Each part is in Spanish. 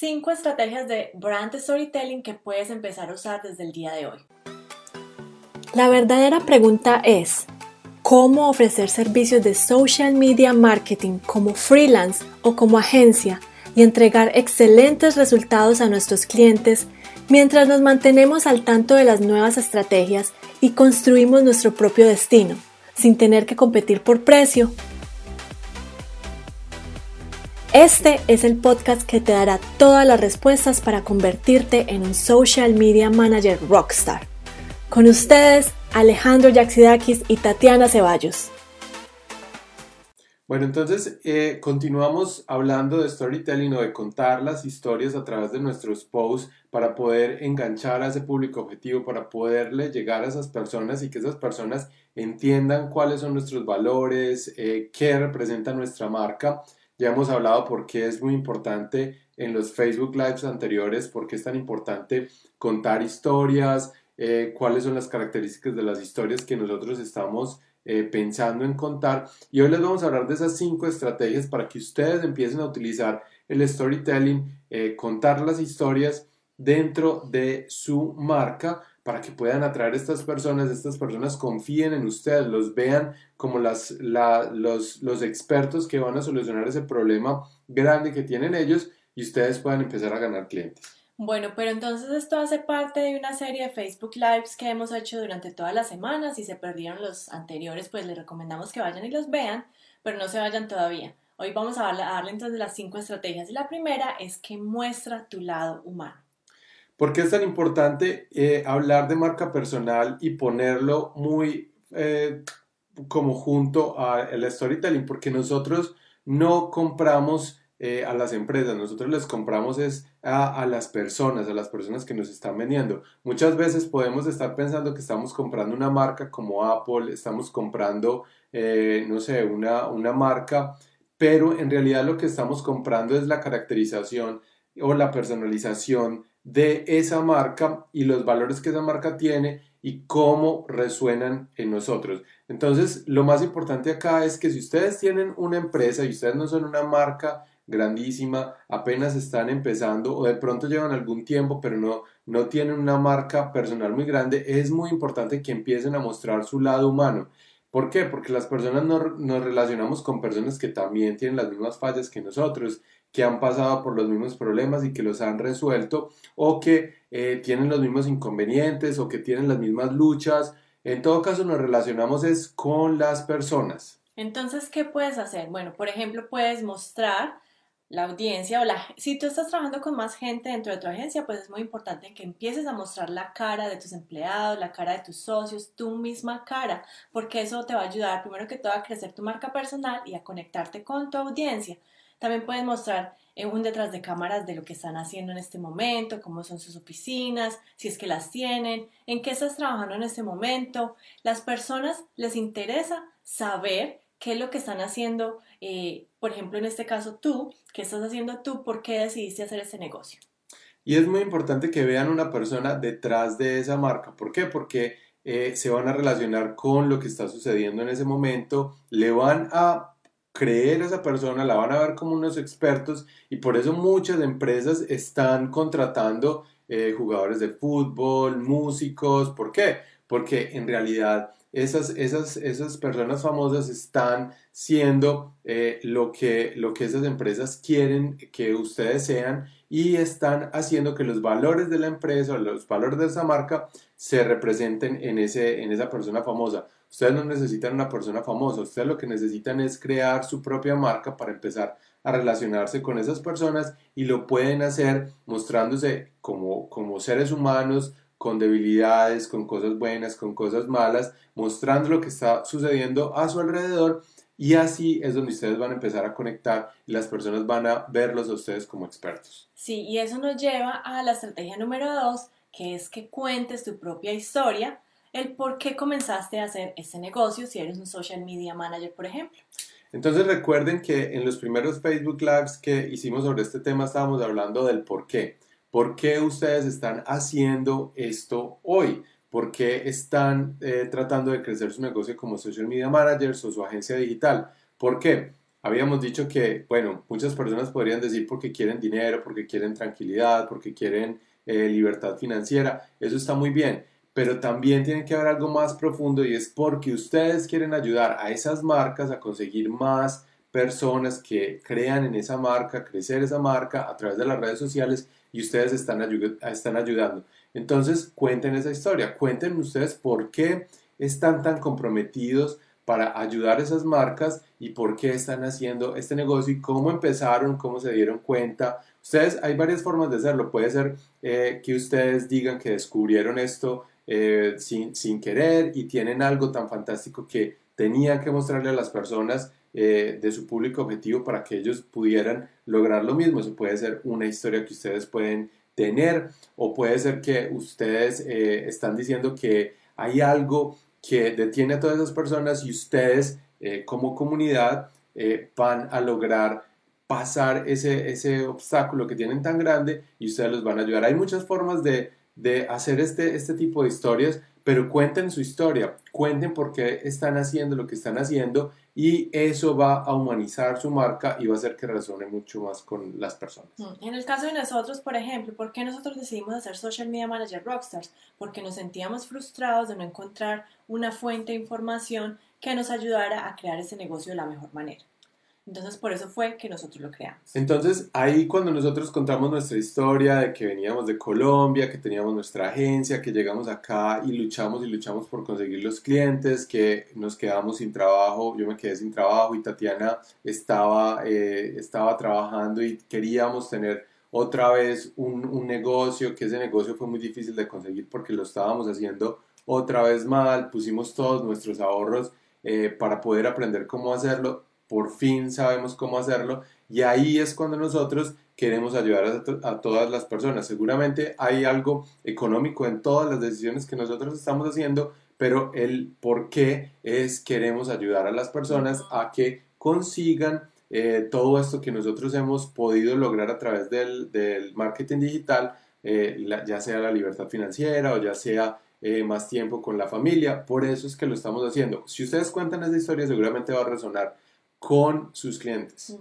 5 estrategias de brand storytelling que puedes empezar a usar desde el día de hoy. La verdadera pregunta es, ¿cómo ofrecer servicios de social media marketing como freelance o como agencia y entregar excelentes resultados a nuestros clientes mientras nos mantenemos al tanto de las nuevas estrategias y construimos nuestro propio destino, sin tener que competir por precio este es el podcast que te dará todas las respuestas para convertirte en un social media manager rockstar. Con ustedes, Alejandro Yaxidakis y Tatiana Ceballos. Bueno, entonces eh, continuamos hablando de storytelling o de contar las historias a través de nuestros posts para poder enganchar a ese público objetivo, para poderle llegar a esas personas y que esas personas entiendan cuáles son nuestros valores, eh, qué representa nuestra marca ya hemos hablado por qué es muy importante en los Facebook Lives anteriores, por qué es tan importante contar historias, eh, cuáles son las características de las historias que nosotros estamos eh, pensando en contar. Y hoy les vamos a hablar de esas cinco estrategias para que ustedes empiecen a utilizar el storytelling, eh, contar las historias dentro de su marca para que puedan atraer a estas personas, estas personas confíen en ustedes, los vean como las, los, los expertos que van a solucionar ese problema grande que tienen ellos y ustedes puedan empezar a ganar clientes. Bueno, pero entonces esto hace parte de una serie de Facebook Lives que hemos hecho durante todas las semanas. Si se perdieron los anteriores, pues les recomendamos que vayan y los vean, pero no se vayan todavía. Hoy vamos a darle, a darle entonces las cinco estrategias y la primera es que muestra tu lado humano. ¿Por qué es tan importante eh, hablar de marca personal y ponerlo muy eh, como junto al storytelling? Porque nosotros no compramos eh, a las empresas, nosotros les compramos es a, las personas, a las personas que nos están vendiendo. Muchas veces podemos estar pensando que estamos comprando una marca como Apple, estamos comprando, no sé, una, una marca, pero en realidad lo que estamos comprando es la caracterización o la personalización de esa marca y los valores que esa marca tiene y cómo resuenan en nosotros. Entonces, lo más importante acá es que si ustedes tienen una empresa y ustedes no son una marca grandísima, apenas están empezando o de pronto llevan algún tiempo, pero no, no tienen una marca personal muy grande, es muy importante que empiecen a mostrar su lado humano. ¿Por qué? Porque las personas nos relacionamos con personas que también tienen las mismas fallas que nosotros que han pasado por los mismos problemas y que los han resuelto o que eh, tienen los mismos inconvenientes o que tienen las mismas luchas. En todo caso nos relacionamos es con las personas. Entonces, ¿qué puedes hacer? Bueno, por ejemplo, puedes mostrar la audiencia o la si tú estás trabajando con más gente dentro de tu agencia, pues es muy importante que empieces a mostrar la cara de tus empleados, la cara de tus socios, tu misma cara, porque eso te va a ayudar primero que todo a crecer tu marca personal y a conectarte con tu audiencia. También puedes mostrar eh, un detrás de cámaras de lo que están haciendo en este momento, cómo son sus oficinas, si es que las tienen, en qué estás trabajando en este momento. Las personas les interesa saber qué es lo que están haciendo, eh, por ejemplo, en este caso tú, qué estás haciendo tú, por qué decidiste hacer este negocio. Y es muy importante que vean una persona detrás de esa marca. ¿Por qué? Porque eh, se van a relacionar con lo que está sucediendo en ese momento, le van a creer a esa persona, la van a ver como unos expertos y por eso muchas empresas están contratando eh, jugadores de fútbol, músicos. ¿Por qué? Porque en realidad esas, esas, esas personas famosas están siendo eh, lo, que, lo que esas empresas quieren que ustedes sean y están haciendo que los valores de la empresa o los valores de esa marca se representen en, ese, en esa persona famosa. Ustedes no necesitan una persona famosa, ustedes lo que necesitan es crear su propia marca para empezar a relacionarse con esas personas y lo pueden hacer mostrándose como, como seres humanos, con debilidades, con cosas buenas, con cosas malas, mostrando lo que está sucediendo a su alrededor y así es donde ustedes van a empezar a conectar y las personas van a verlos a ustedes como expertos. Sí, y eso nos lleva a la estrategia número dos, que es que cuentes tu propia historia el por qué comenzaste a hacer ese negocio si eres un social media manager, por ejemplo. Entonces recuerden que en los primeros Facebook Lives que hicimos sobre este tema estábamos hablando del por qué. ¿Por qué ustedes están haciendo esto hoy? ¿Por qué están eh, tratando de crecer su negocio como social media managers o su agencia digital? ¿Por qué? habíamos dicho que, bueno, muchas personas podrían decir porque quieren dinero, porque quieren tranquilidad, porque quieren eh, libertad financiera. Eso está muy bien, pero también tiene que haber algo más profundo y es porque ustedes quieren ayudar a esas marcas a conseguir más personas que crean en esa marca, crecer esa marca a través de las redes sociales y ustedes están, están ayudando. Entonces, cuenten esa historia, cuenten ustedes por qué están tan comprometidos para ayudar a esas marcas y por qué están haciendo este negocio y cómo empezaron, cómo se dieron cuenta. Ustedes, hay varias formas de hacerlo. Puede ser eh, que ustedes digan que descubrieron esto eh, sin, sin, querer y tienen algo tan fantástico que tenían que mostrarle a las personas eh, de su público objetivo para que ellos pudieran lograr lo mismo. Eso puede ser una historia que ustedes pueden tener o puede ser que ustedes están diciendo que hay algo que detiene a todas esas personas y ustedes eh, como comunidad eh, van a lograr pasar ese, ese obstáculo que tienen tan grande y ustedes los van a ayudar. Hay muchas formas de, de hacer este, este tipo de historias, pero cuenten su historia, cuenten por qué están haciendo lo que están haciendo y eso va a humanizar su marca y va a hacer que resuene mucho más con las personas. Mm, en el caso de nosotros, por ejemplo, ¿por qué nosotros decidimos hacer Social Media Manager Rockstars? Porque nos sentíamos frustrados de no encontrar una fuente de información que nos ayudara a crear ese negocio de la mejor manera. Entonces por eso fue que nosotros lo creamos. Entonces ahí cuando nosotros contamos nuestra historia de que veníamos de Colombia, que teníamos nuestra agencia, que llegamos acá y luchamos y luchamos por conseguir los clientes, que nos quedamos sin trabajo, yo me quedé sin trabajo y Tatiana estaba, eh, estaba trabajando y queríamos tener otra vez un, negocio, que ese negocio fue muy difícil de conseguir porque lo estábamos haciendo otra vez mal, pusimos todos nuestros ahorros eh, para poder aprender cómo hacerlo por fin sabemos cómo hacerlo y ahí es cuando nosotros queremos ayudar a, todas las personas. Seguramente hay algo económico en todas las decisiones que nosotros estamos haciendo, pero el por qué es queremos ayudar a las personas a que consigan eh, todo esto que nosotros hemos podido lograr a través del, marketing digital, eh, ya sea la libertad financiera o ya sea eh, más tiempo con la familia. Por eso es que lo estamos haciendo. Si ustedes cuentan esa historia, seguramente va a resonar con sus clientes.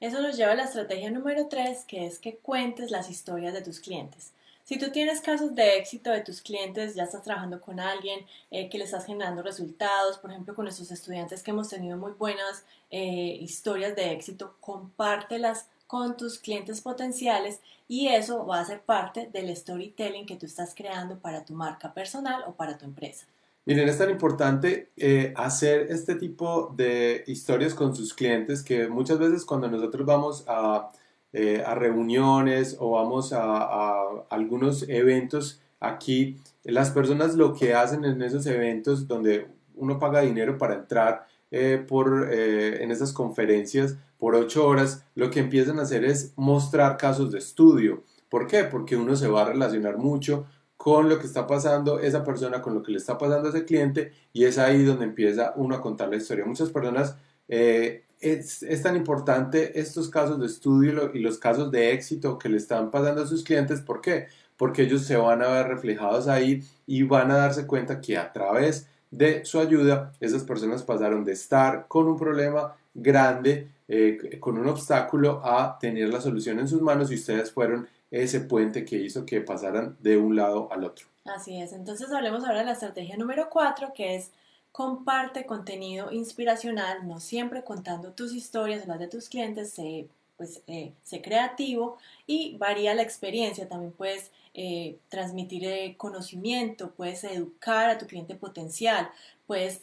Eso nos lleva a la estrategia número 3, que es que cuentes las historias de tus clientes. Si tú tienes casos de éxito de tus clientes, ya estás trabajando con alguien eh, que le estás generando resultados, por ejemplo, con nuestros estudiantes que hemos tenido muy buenas eh, historias de éxito, compártelas con tus clientes potenciales y eso va a ser parte del storytelling que tú estás creando para tu marca personal o para tu empresa. Miren, es tan importante eh, hacer este tipo de historias con sus clientes que muchas veces cuando nosotros vamos a, eh, reuniones o vamos a, algunos eventos aquí, las personas lo que hacen en esos eventos donde uno paga dinero para entrar eh, por, en esas conferencias por ocho horas, lo que empiezan a hacer es mostrar casos de estudio. ¿Por qué? Porque uno se va a relacionar mucho con lo que está pasando esa persona, con lo que le está pasando a ese cliente y es ahí donde empieza uno a contar la historia. Muchas personas, eh, es, es, tan importante estos casos de estudio y los casos de éxito que le están pasando a sus clientes. ¿Por qué? Porque ellos se van a ver reflejados ahí y van a darse cuenta que a través de su ayuda esas personas pasaron de estar con un problema grande, eh, con un obstáculo, a tener la solución en sus manos y ustedes fueron ese puente que hizo que pasaran de un lado al otro. Así es, entonces hablemos ahora de la estrategia número 4, que es comparte contenido inspiracional, no siempre contando tus historias, las de tus clientes, sé, pues, eh, creativo y varía la experiencia, también puedes eh, transmitir eh, conocimiento, puedes educar a tu cliente potencial, puedes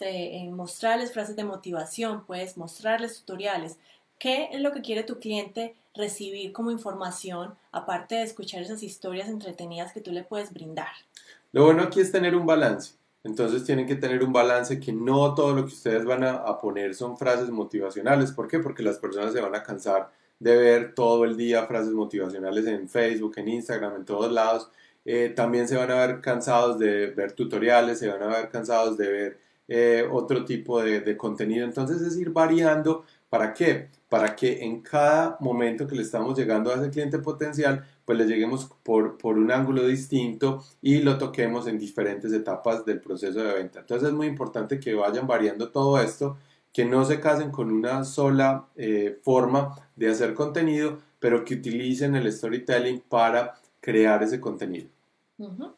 mostrarles frases de motivación, puedes mostrarles tutoriales, qué es lo que quiere tu cliente recibir como información, aparte de escuchar esas historias entretenidas que tú le puedes brindar. Lo bueno aquí es tener un balance. Entonces tienen que tener un balance que no todo lo que ustedes van a, poner son frases motivacionales. ¿Por qué? Porque las personas se van a cansar de ver todo el día frases motivacionales en Facebook, en Instagram, en todos lados. Eh, también se van a ver cansados de ver tutoriales, se van a ver cansados de ver eh, otro tipo de, de contenido. Entonces es ir variando. ¿Para qué? para que en cada momento que le estamos llegando a ese cliente potencial, pues le lleguemos por, por un ángulo distinto y lo toquemos en diferentes etapas del proceso de venta. Entonces es muy importante que vayan variando todo esto que no se casen con una sola eh, forma de hacer contenido, pero que utilicen el storytelling para crear ese contenido.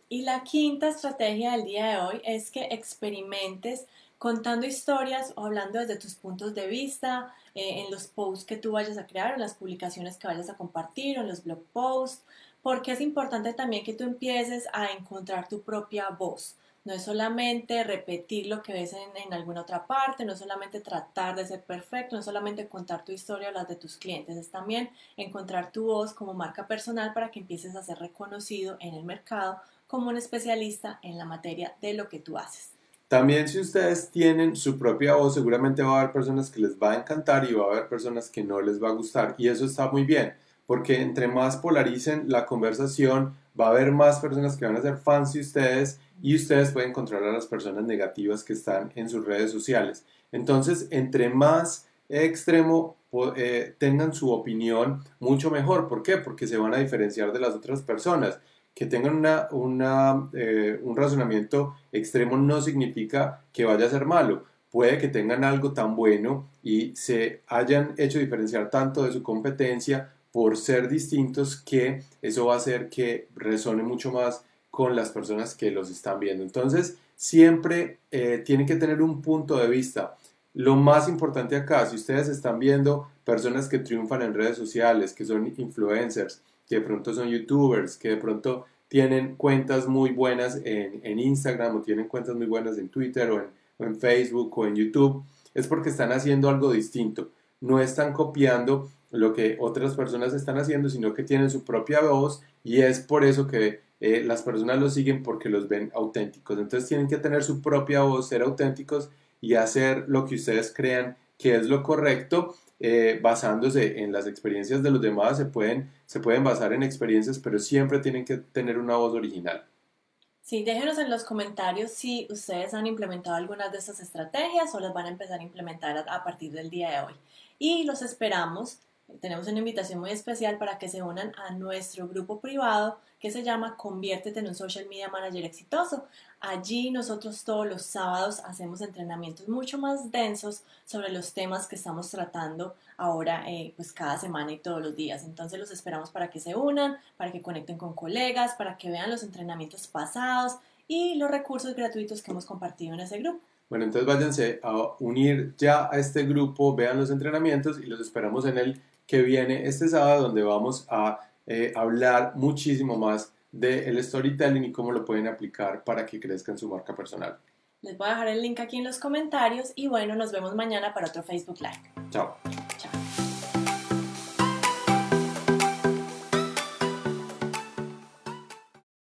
Y la quinta estrategia del día de hoy es que experimentes contando historias o hablando desde tus puntos de vista, eh, en los posts que tú vayas a crear, en las publicaciones que vayas a compartir, o en los blog posts, porque es importante también que tú empieces a encontrar tu propia voz. No es solamente repetir lo que ves en, alguna otra parte, no es solamente tratar de ser perfecto, no es solamente contar tu historia o las de tus clientes, es también encontrar tu voz como marca personal para que empieces a ser reconocido en el mercado como un especialista en la materia de lo que tú haces. También si ustedes tienen su propia voz, seguramente va a haber personas que les va a encantar y va a haber personas que no les va a gustar. Y eso está muy bien, porque entre más polaricen la conversación, va a haber más personas que van a ser fans de ustedes y ustedes pueden controlar a las personas negativas que están en sus redes sociales. Entonces, entre más extremo eh, tengan su opinión, mucho mejor. ¿Por qué? Porque se van a diferenciar de las otras personas. Que tengan una, eh, un razonamiento extremo no significa que vaya a ser malo. Puede que tengan algo tan bueno y se hayan hecho diferenciar tanto de su competencia por ser distintos que eso va a hacer que resone mucho más con las personas que los están viendo. Entonces, siempre eh, tienen que tener un punto de vista. Lo más importante acá, si ustedes están viendo personas que triunfan en redes sociales, que son influencers, que de pronto son youtubers, que de pronto tienen cuentas muy buenas en, Instagram o tienen cuentas muy buenas en Twitter o en, o en Facebook o en YouTube, es porque están haciendo algo distinto. No están copiando lo que otras personas están haciendo, sino que tienen su propia voz y es por eso que eh, las personas los siguen porque los ven auténticos. Entonces tienen que tener su propia voz, ser auténticos y hacer lo que ustedes crean que es lo correcto, eh, basándose en las experiencias de los demás. Se pueden, se pueden basar en experiencias, pero siempre tienen que tener una voz original. Sí, déjenos en los comentarios si ustedes han implementado algunas de estas estrategias o las van a empezar a implementar a partir del día de hoy. Y los esperamos tenemos una invitación muy especial para que se unan a nuestro grupo privado que se llama Conviértete en un Social Media Manager exitoso. Allí nosotros todos los sábados hacemos entrenamientos mucho más densos sobre los temas que estamos tratando ahora eh, pues cada semana y todos los días. Entonces los esperamos para que se unan, para que conecten con colegas, para que vean los entrenamientos pasados y los recursos gratuitos que hemos compartido en ese grupo. Bueno, entonces váyanse a unir ya a este grupo, vean los entrenamientos y los esperamos en el que viene este sábado donde vamos a eh, hablar muchísimo más del storytelling y cómo lo pueden aplicar para que crezcan su marca personal. Les voy a dejar el link aquí en los comentarios y bueno, nos vemos mañana para otro Facebook Live. Chao.